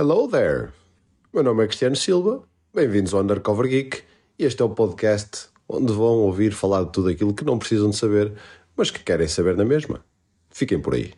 Hello there! Meu nome é Cristiano Silva, bem-vindos ao Undercover Geek e este é o podcast onde vão ouvir falar de tudo aquilo que não precisam de saber, mas que querem saber na mesma. Fiquem por aí.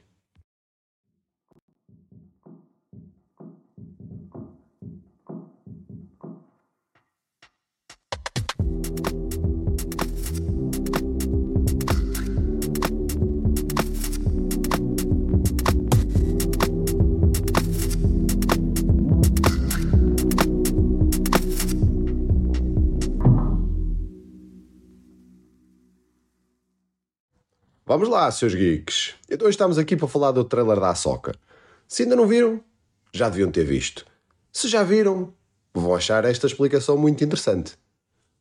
Vamos lá, seus geeks. Então estamos aqui para falar do trailer da Ahsoka. Se ainda não viram, já deviam ter visto. Se já viram, vão achar esta explicação muito interessante.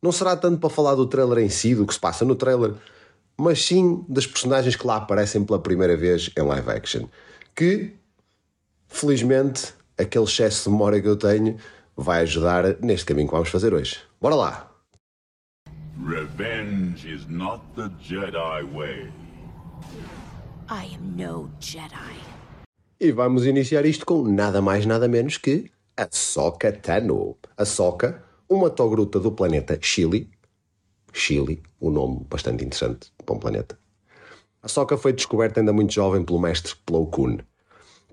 Não será tanto para falar do trailer em si, do que se passa no trailer, mas sim das personagens que lá aparecem pela primeira vez em live action. Que, felizmente, aquele excesso de memória que eu tenho vai ajudar neste caminho que vamos fazer hoje. Bora lá! Revenge is not the Jedi way. I am no Jedi. E vamos iniciar isto com nada mais nada menos que a Soka Tano. A Soka, uma togruta do planeta Chile. Chile, um nome bastante interessante para um planeta. A Soka foi descoberta ainda muito jovem pelo mestre Plo Koon,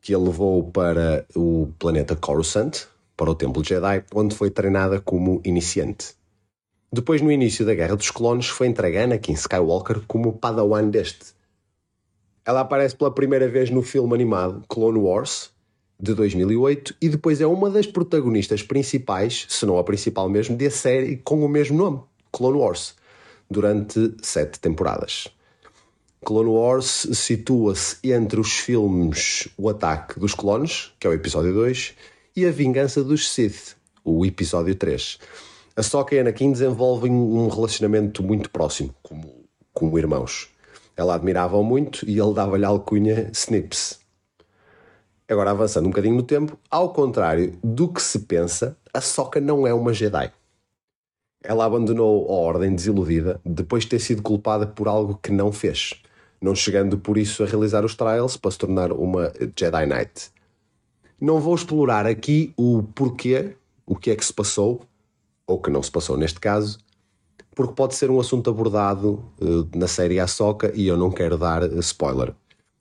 que a levou para o planeta Coruscant, para o Templo Jedi, onde foi treinada como iniciante. Depois, no início da Guerra dos Clones, foi entregue a Anakin Skywalker como padawan deste. Ela aparece pela primeira vez no filme animado Clone Wars, de 2008, e depois é uma das protagonistas principais, se não a principal mesmo, da série com o mesmo nome, Clone Wars, durante sete temporadas. Clone Wars situa-se entre os filmes O Ataque dos Clones, que é o episódio 2, e A Vingança dos Sith, o episódio 3. A Sokka e Anakin desenvolvem um relacionamento muito próximo, como, como irmãos. Ela admirava-o muito e ele dava-lhe a alcunha Snips. Agora, avançando um bocadinho no tempo, ao contrário do que se pensa, a Sokka não é uma Jedi. Ela abandonou a Ordem desiludida depois de ter sido culpada por algo que não fez, não chegando por isso a realizar os trials para se tornar uma Jedi Knight. Não vou explorar aqui o porquê, o que é que se passou, ou que não se passou neste caso, porque pode ser um assunto abordado uh, na série Ahsoka e eu não quero dar uh, spoiler.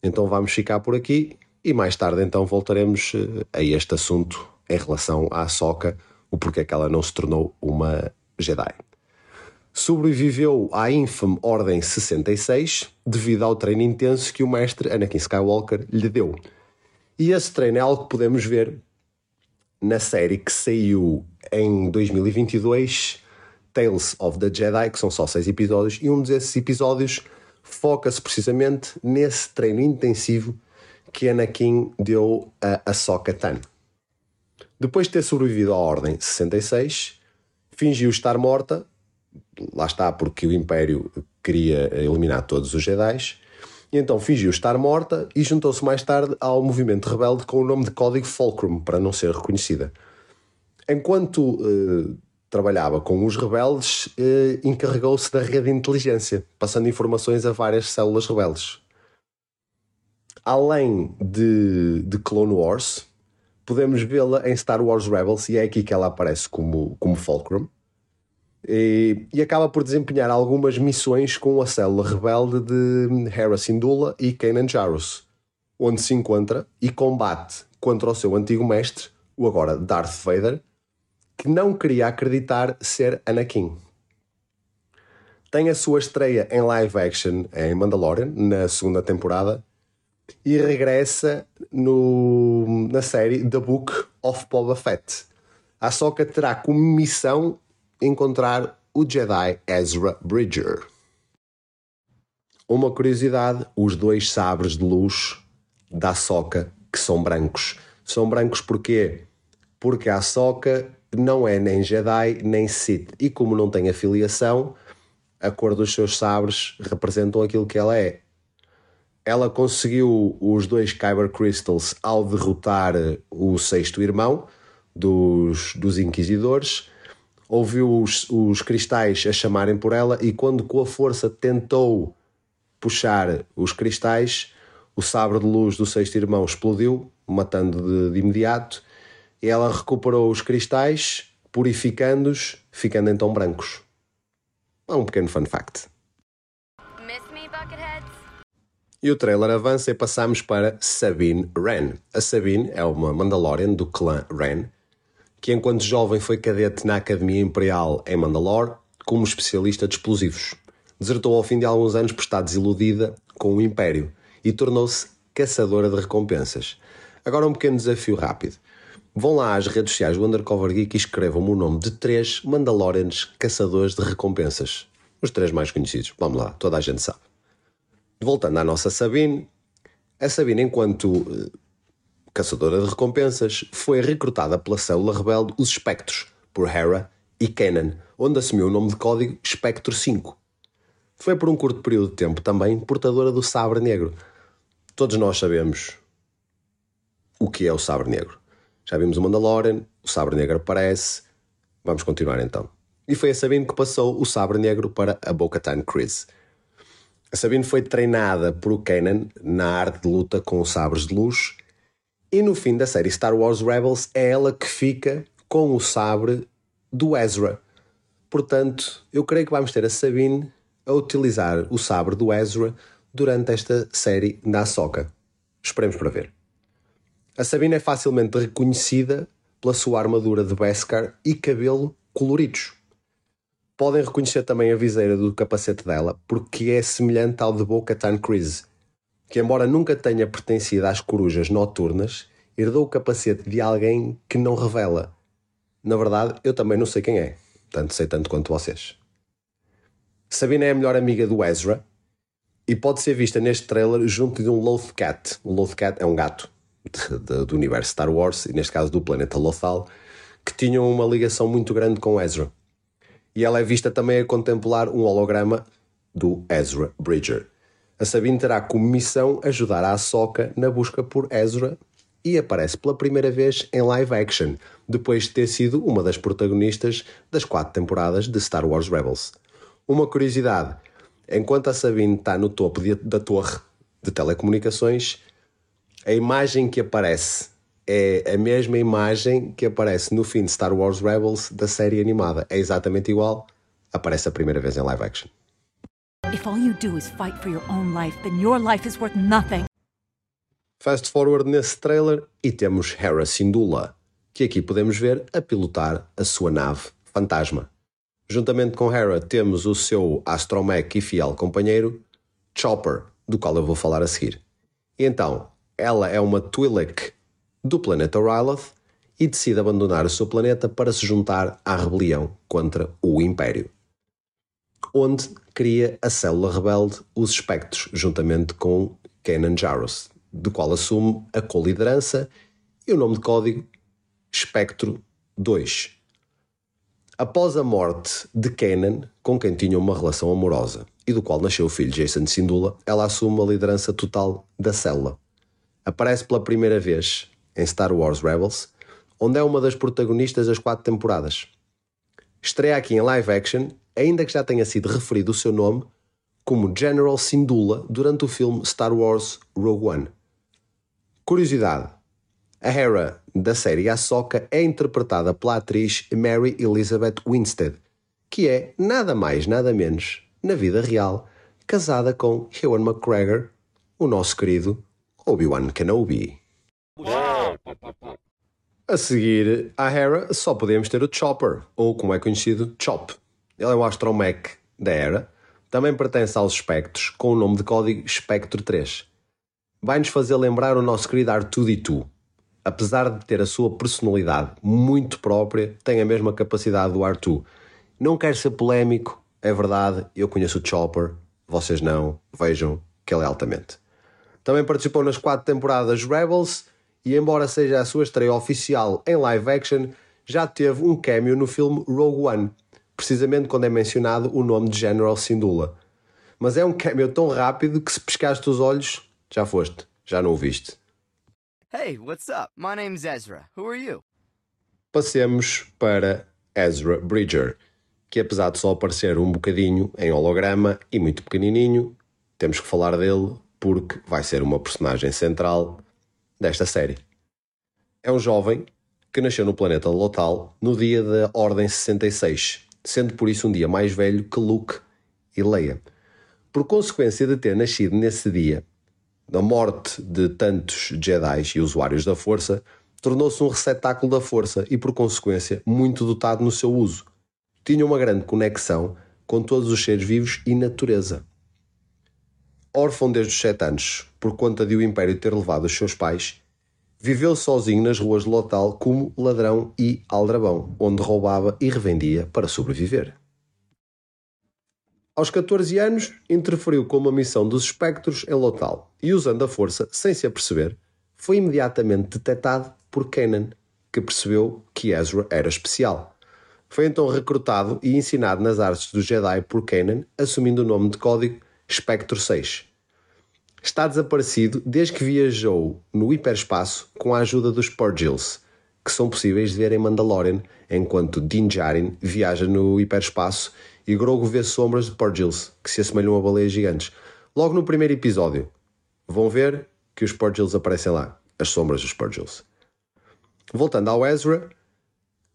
Então vamos ficar por aqui e mais tarde então voltaremos uh, a este assunto em relação à Ahsoka, o porquê que ela não se tornou uma Jedi. Sobreviveu à infame Ordem 66 devido ao treino intenso que o mestre Anakin Skywalker lhe deu. E esse treino é algo que podemos ver na série que saiu em 2022 Tales of the Jedi, que são só seis episódios, e um desses episódios foca-se precisamente nesse treino intensivo que Anakin deu a Ahsoka. Depois de ter sobrevivido à Ordem 66, fingiu estar morta, lá está porque o Império queria eliminar todos os Jedi, e então fingiu estar morta e juntou-se mais tarde ao movimento rebelde com o nome de Código Fulcrum, para não ser reconhecida. Enquanto uh, trabalhava com os rebeldes, eh, encarregou-se da rede de inteligência, passando informações a várias células rebeldes. Além de, de Clone Wars, podemos vê-la em Star Wars Rebels e é aqui que ela aparece como, como Fulcrum. E, e, acaba por desempenhar algumas missões com a célula rebelde de Hera Syndulla e Kanan Jarrus, onde se encontra e combate contra o seu antigo mestre, o agora Darth Vader, que não queria acreditar ser Anakin. Tem a sua estreia em live action em Mandalorian, na segunda temporada, e regressa no, na série The Book of Boba Fett. A Soka terá como missão encontrar o Jedi Ezra Bridger. Uma curiosidade: os dois sabres de luz da Soka que são brancos. São brancos porquê? Porque a Não é nem Jedi nem Sith. E como não tem afiliação, a cor dos seus sabres representam aquilo que ela é. Ela conseguiu os dois Kyber Crystals ao derrotar o sexto irmão dos, dos Inquisidores. Ouviu os, os cristais a chamarem por ela e quando com a força tentou puxar os cristais, o sabre de luz do sexto irmão explodiu, matando de, de imediato ela recuperou os cristais, purificando-os, ficando então brancos. É um pequeno fun fact. E o trailer avança e passamos para Sabine Wren. A Sabine é uma Mandalorian do clã Wren, que enquanto jovem foi cadete na Academia Imperial em Mandalore como especialista de explosivos. Desertou ao fim de alguns anos por estar desiludida com o Império e tornou-se caçadora de recompensas. Agora um pequeno desafio rápido. Vão lá às redes sociais do Undercover Geek e escrevam-me o nome de três Mandalorians caçadores de recompensas. Os três mais conhecidos. Vamos lá, toda a gente sabe. Voltando à nossa Sabine, a Sabine, enquanto eh, caçadora de recompensas, foi recrutada pela célula rebelde Os Espectros, por Hera e Kanan, onde assumiu o nome de código Espectro 5. Foi por um curto período de tempo também portadora do Sabre Negro. Todos nós sabemos o que é o Sabre Negro. Já vimos o Mandalorian, o Sabre Negro aparece. Vamos continuar então. E foi a Sabine que passou o Sabre Negro para a Bo-Katan Kryze. A Sabine foi treinada por Kanan na arte de luta com os sabres de luz e no fim da série Star Wars Rebels é ela que fica com o sabre do Ezra. Portanto, eu creio que vamos ter a Sabine a utilizar o sabre do Ezra durante esta série da Ahsoka. Esperemos para ver. A Sabine é facilmente reconhecida pela sua armadura de Beskar e cabelo coloridos. Podem reconhecer também a viseira do capacete dela, porque é semelhante ao de Bo-Katan Kryze, que embora nunca tenha pertencido às corujas noturnas, herdou o capacete de alguém que não revela. Na verdade, eu também não sei quem é, tanto sei tanto quanto vocês. Sabina é a melhor amiga do Ezra e pode ser vista neste trailer junto de um Lothcat. Um é um gato de, do universo Star Wars, e neste caso do planeta Lothal, que tinham uma ligação muito grande com Ezra e ela é vista também a contemplar um holograma do Ezra Bridger. A Sabine terá como missão ajudar a Ahsoka na busca por Ezra e aparece pela primeira vez em live action, depois de ter sido uma das protagonistas das quatro temporadas de Star Wars Rebels. Uma curiosidade: enquanto a Sabine está no topo de, da torre de telecomunicações, a imagem que aparece é a mesma imagem que aparece no fim de Star Wars Rebels da série animada. É exatamente igual, aparece a primeira vez em live action. If all you do is fight for your own life, then your life is worth nothing. Fast forward nesse trailer e temos Hera Syndulla, que aqui podemos ver a pilotar a sua nave fantasma. Juntamente com Hera temos o seu astromech e fiel companheiro, Chopper, do qual eu vou falar a seguir. E então, ela é uma Twi'lek do planeta Ryloth e decide abandonar o seu planeta para se juntar à rebelião contra o Império, onde cria a célula rebelde Os Espectros, juntamente com Kanan Jarrus, do qual assume a co-liderança e o nome de código Espectro 2. Após a morte de Kanan, com quem tinha uma relação amorosa e do qual nasceu o filho Jason Syndulla, ela assume a liderança total da célula. Aparece pela primeira vez em Star Wars Rebels, onde é uma das protagonistas das quatro temporadas. Estreia aqui em live action, ainda que já tenha sido referido o seu nome como General Syndulla durante o filme Star Wars Rogue One. Curiosidade: a Hera da série Ahsoka é interpretada pela atriz Mary Elizabeth Winstead, que é nada mais nada menos, na vida real, casada com Ewan McGregor, o nosso querido Obi-Wan Kenobi. A seguir à Hera só podemos ter o Chopper, ou como é conhecido, Chop. Ele é um astromech da Hera, também pertence aos espectros, com o nome de código Espectro 3. Vai-nos fazer lembrar o nosso querido R2D2. Apesar de ter a sua personalidade muito própria, tem a mesma capacidade do R2. Não quero ser polémico, é verdade, eu conheço o Chopper, vocês não, vejam que ele é altamente. Também participou nas quatro temporadas Rebels e, embora seja a sua estreia oficial em live action, já teve um cameo no filme Rogue One, precisamente quando é mencionado o nome de General Syndulla. Mas é um cameo tão rápido que se pescaste os olhos, já foste, já não o viste. Hey, what's up? My name's Ezra. Who are you? Passemos para Ezra Bridger, que apesar de só aparecer um bocadinho em holograma e muito pequenininho, temos que falar dele porque vai ser uma personagem central desta série. É um jovem que nasceu no planeta Lotal no dia da Ordem 66, sendo por isso um dia mais velho que Luke e Leia. Por consequência de ter nascido nesse dia, a morte de tantos Jedi e usuários da Força tornou-se um receptáculo da Força e, por consequência, muito dotado no seu uso. Tinha uma grande conexão com todos os seres vivos e natureza. Órfão desde os sete anos, por conta de o Império ter levado os seus pais, viveu sozinho nas ruas de Lotal como ladrão e aldrabão, onde roubava e revendia para sobreviver. Aos 14 anos, interferiu com uma missão dos espectros em Lotal e, usando a força sem se aperceber, foi imediatamente detectado por Kanan, que percebeu que Ezra era especial. Foi então recrutado e ensinado nas artes do Jedi por Kanan, assumindo o nome de código Spectre 6. Está desaparecido desde que viajou no hiperespaço com a ajuda dos Purgils, que são possíveis de ver em Mandalorian, enquanto Din Djarin viaja no hiperespaço e Grogu vê sombras de Purgils, que se assemelham a baleias gigantes. Logo no primeiro episódio, vão ver que os Purgils aparecem lá, as sombras dos Purgils. Voltando ao Ezra,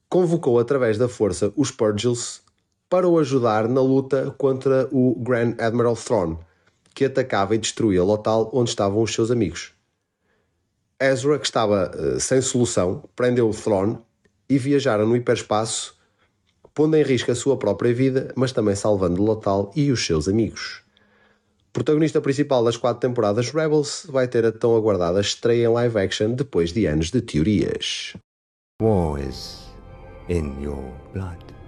convocou através da força os Purgils para o ajudar na luta contra o Grand Admiral Thrawn, que atacava e destruía Lotal onde estavam os seus amigos. Ezra, que estava uh, sem solução, prendeu o Thrawn e viajaram no hiperespaço pondo em risco a sua própria vida, mas também salvando Lotal e os seus amigos. Protagonista principal das quatro temporadas Rebels, vai ter a tão aguardada estreia em live action depois de anos de teorias. War is in your blood.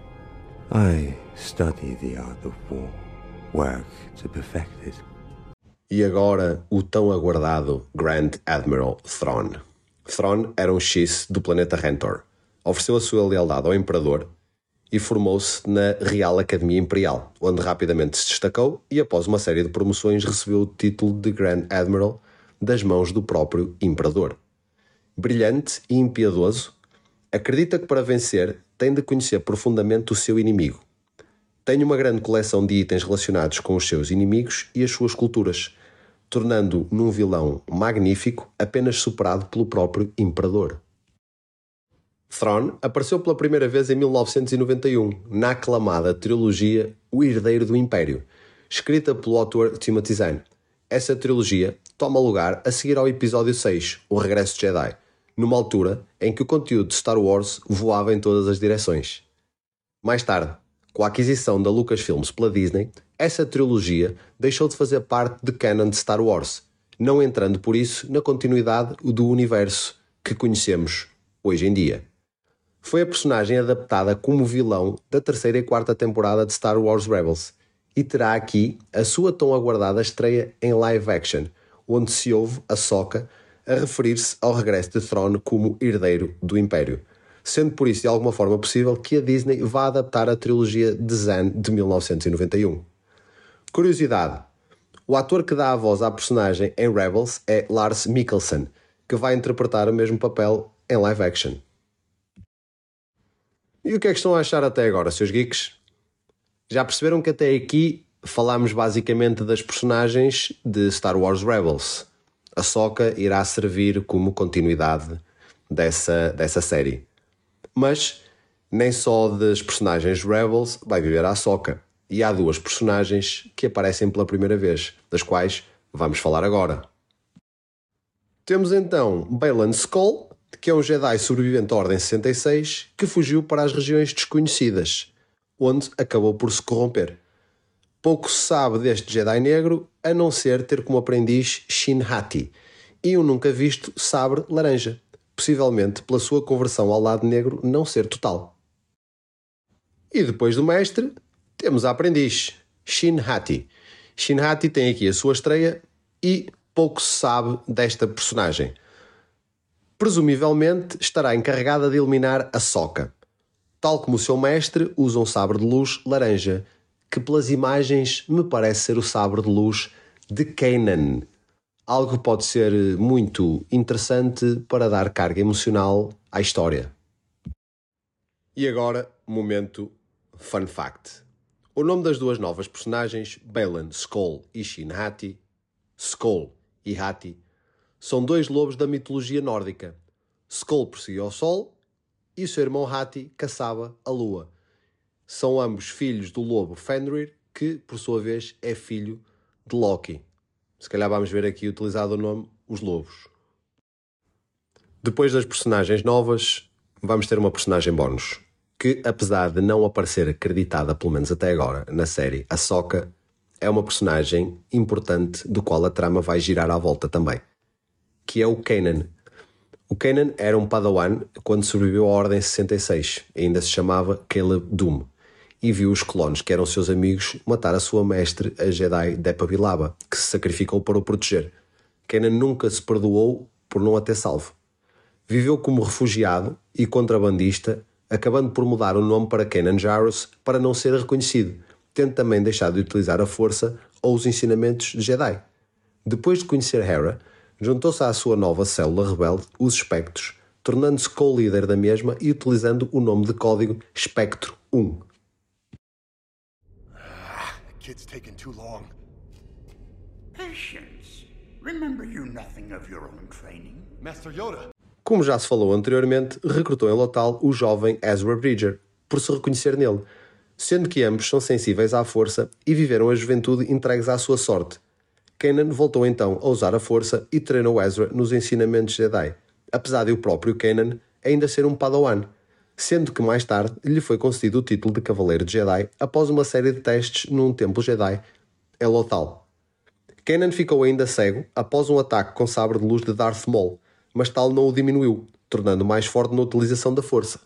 I study the art of war, work to perfect it. E agora o tão aguardado Grand Admiral Thrawn. Thrawn era um X do planeta Rentor. Ofereceu a sua lealdade ao Imperador e formou-se na Real Academia Imperial, onde rapidamente se destacou e, após uma série de promoções, recebeu o título de Grand Admiral das mãos do próprio Imperador. Brilhante e impiedoso, acredita que para vencer tem de conhecer profundamente o seu inimigo. Tem uma grande coleção de itens relacionados com os seus inimigos e as suas culturas, tornando num vilão magnífico apenas superado pelo próprio Imperador. Thrawn apareceu pela primeira vez em 1991, na aclamada trilogia O Herdeiro do Império, escrita pelo autor Timothy Zahn. Essa trilogia toma lugar a seguir ao episódio 6, O Regresso de Jedi, numa altura em que o conteúdo de Star Wars voava em todas as direções. Mais tarde, com a aquisição da Lucasfilms pela Disney, essa trilogia deixou de fazer parte de canon de Star Wars, não entrando por isso na continuidade do universo que conhecemos hoje em dia foi a personagem adaptada como vilão da terceira e quarta temporada de Star Wars Rebels e terá aqui a sua tão aguardada estreia em live action, onde se ouve a Soca a referir-se ao regresso de Thrawn como herdeiro do Império, sendo por isso de alguma forma possível que a Disney vá adaptar a trilogia de Zan de 1991. Curiosidade: o ator que dá a voz à personagem em Rebels é Lars Mikkelsen, que vai interpretar o mesmo papel em live action. E o que é que estão a achar até agora, seus geeks? Já perceberam que até aqui falámos basicamente das personagens de Star Wars Rebels. A Soca irá servir como continuidade dessa, dessa série. Mas nem só das personagens Rebels vai viver a Soca. E há duas personagens que aparecem pela primeira vez, das quais vamos falar agora. Temos então Baylan Skoll, que é um Jedi sobrevivente da Ordem 66 que fugiu para as regiões desconhecidas, onde acabou por se corromper. Pouco se sabe deste Jedi negro, a não ser ter como aprendiz Shin Hati e um nunca visto sabre laranja, possivelmente pela sua conversão ao lado negro não ser total. E depois do mestre, temos a aprendiz, Shin Hati. Shin Hati tem aqui a sua estreia e pouco se sabe desta personagem presumivelmente estará encarregada de eliminar a Soca. Tal como o seu mestre, usa um sabre de luz laranja, que pelas imagens me parece ser o sabre de luz de Kanan. Algo que pode ser muito interessante para dar carga emocional à história. E agora, momento fun fact. O nome das duas novas personagens, Balan Skoll e Shin Hati, Skoll e Hati, são dois lobos da mitologia nórdica. Skoll perseguia o sol e o seu irmão Hati caçava a lua. São ambos filhos do lobo Fenrir, que, por sua vez, é filho de Loki. Se calhar vamos ver aqui utilizado o nome Os Lobos. Depois das personagens novas, vamos ter uma personagem bónus, que, apesar de não aparecer acreditada, pelo menos até agora, na série Ahsoka, é uma personagem importante do qual a trama vai girar à volta também, que é o Kanan. O Kanan era um padawan quando sobreviveu à Ordem 66, ainda se chamava Caleb Doom, e viu os clones, que eram seus amigos, matar a sua mestre, a Jedi Depa Bilaba, que se sacrificou para o proteger. Kanan nunca se perdoou por não a ter salvo. Viveu como refugiado e contrabandista, acabando por mudar o nome para Kanan Jarrus para não ser reconhecido, tendo também deixado de utilizar a força ou os ensinamentos de Jedi. Depois de conhecer Hera, juntou-se à sua nova célula rebelde, os Espectros, tornando-se co-líder da mesma e utilizando o nome de código Espectro 1. Kid's taking too long. Patience. Remember you nothing of your own training. Master Yoda. Como já se falou anteriormente, recrutou em Lotal o jovem Ezra Bridger, por se reconhecer nele, sendo que ambos são sensíveis à força e viveram a juventude entregues à sua sorte. Kanan voltou então a usar a força e treinou Ezra nos ensinamentos Jedi, apesar de o próprio Kanan ainda ser um Padawan, sendo que mais tarde lhe foi concedido o título de Cavaleiro de Jedi após uma série de testes num templo Jedi em Lothal. Kanan ficou ainda cego após um ataque com sabre de luz de Darth Maul, mas tal não o diminuiu, tornando mais forte na utilização da força.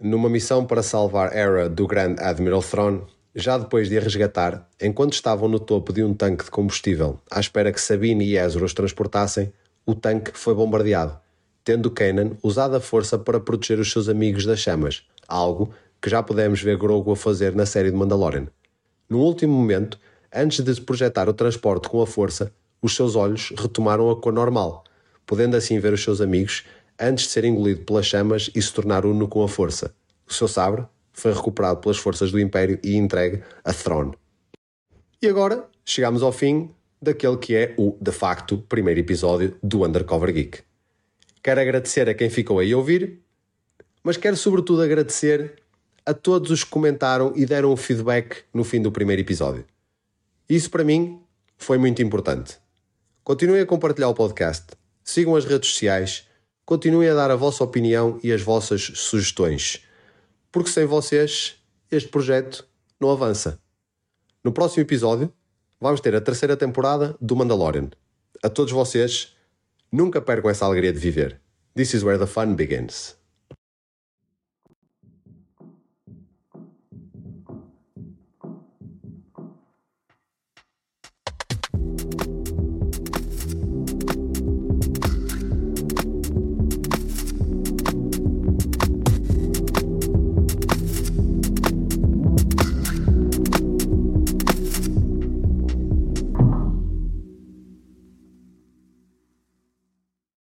Numa missão para salvar Hera do Grand Admiral Thrawn, já depois de a resgatar, enquanto estavam no topo de um tanque de combustível à espera que Sabine e Ezra os transportassem, o tanque foi bombardeado, tendo Kanan usado a força para proteger os seus amigos das chamas, algo que já pudemos ver Grogu a fazer na série de Mandalorian. No último momento, antes de se projetar o transporte com a força, os seus olhos retomaram a cor normal, podendo assim ver os seus amigos antes de ser engolido pelas chamas e se tornar uno com a força. O seu sabre foi recuperado pelas forças do Império e entregue a Thrawn. E agora chegamos ao fim daquele que é o, de facto, primeiro episódio do Undercover Geek. Quero agradecer a quem ficou aí a ouvir, mas quero sobretudo agradecer a todos os que comentaram e deram um feedback no fim do primeiro episódio. Isso para mim foi muito importante. Continuem a compartilhar o podcast, sigam as redes sociais, continuem a dar a vossa opinião e as vossas sugestões, porque sem vocês este projeto não avança. No próximo episódio vamos ter a terceira temporada do Mandalorian. A todos vocês, nunca percam essa alegria de viver. This is where the fun begins.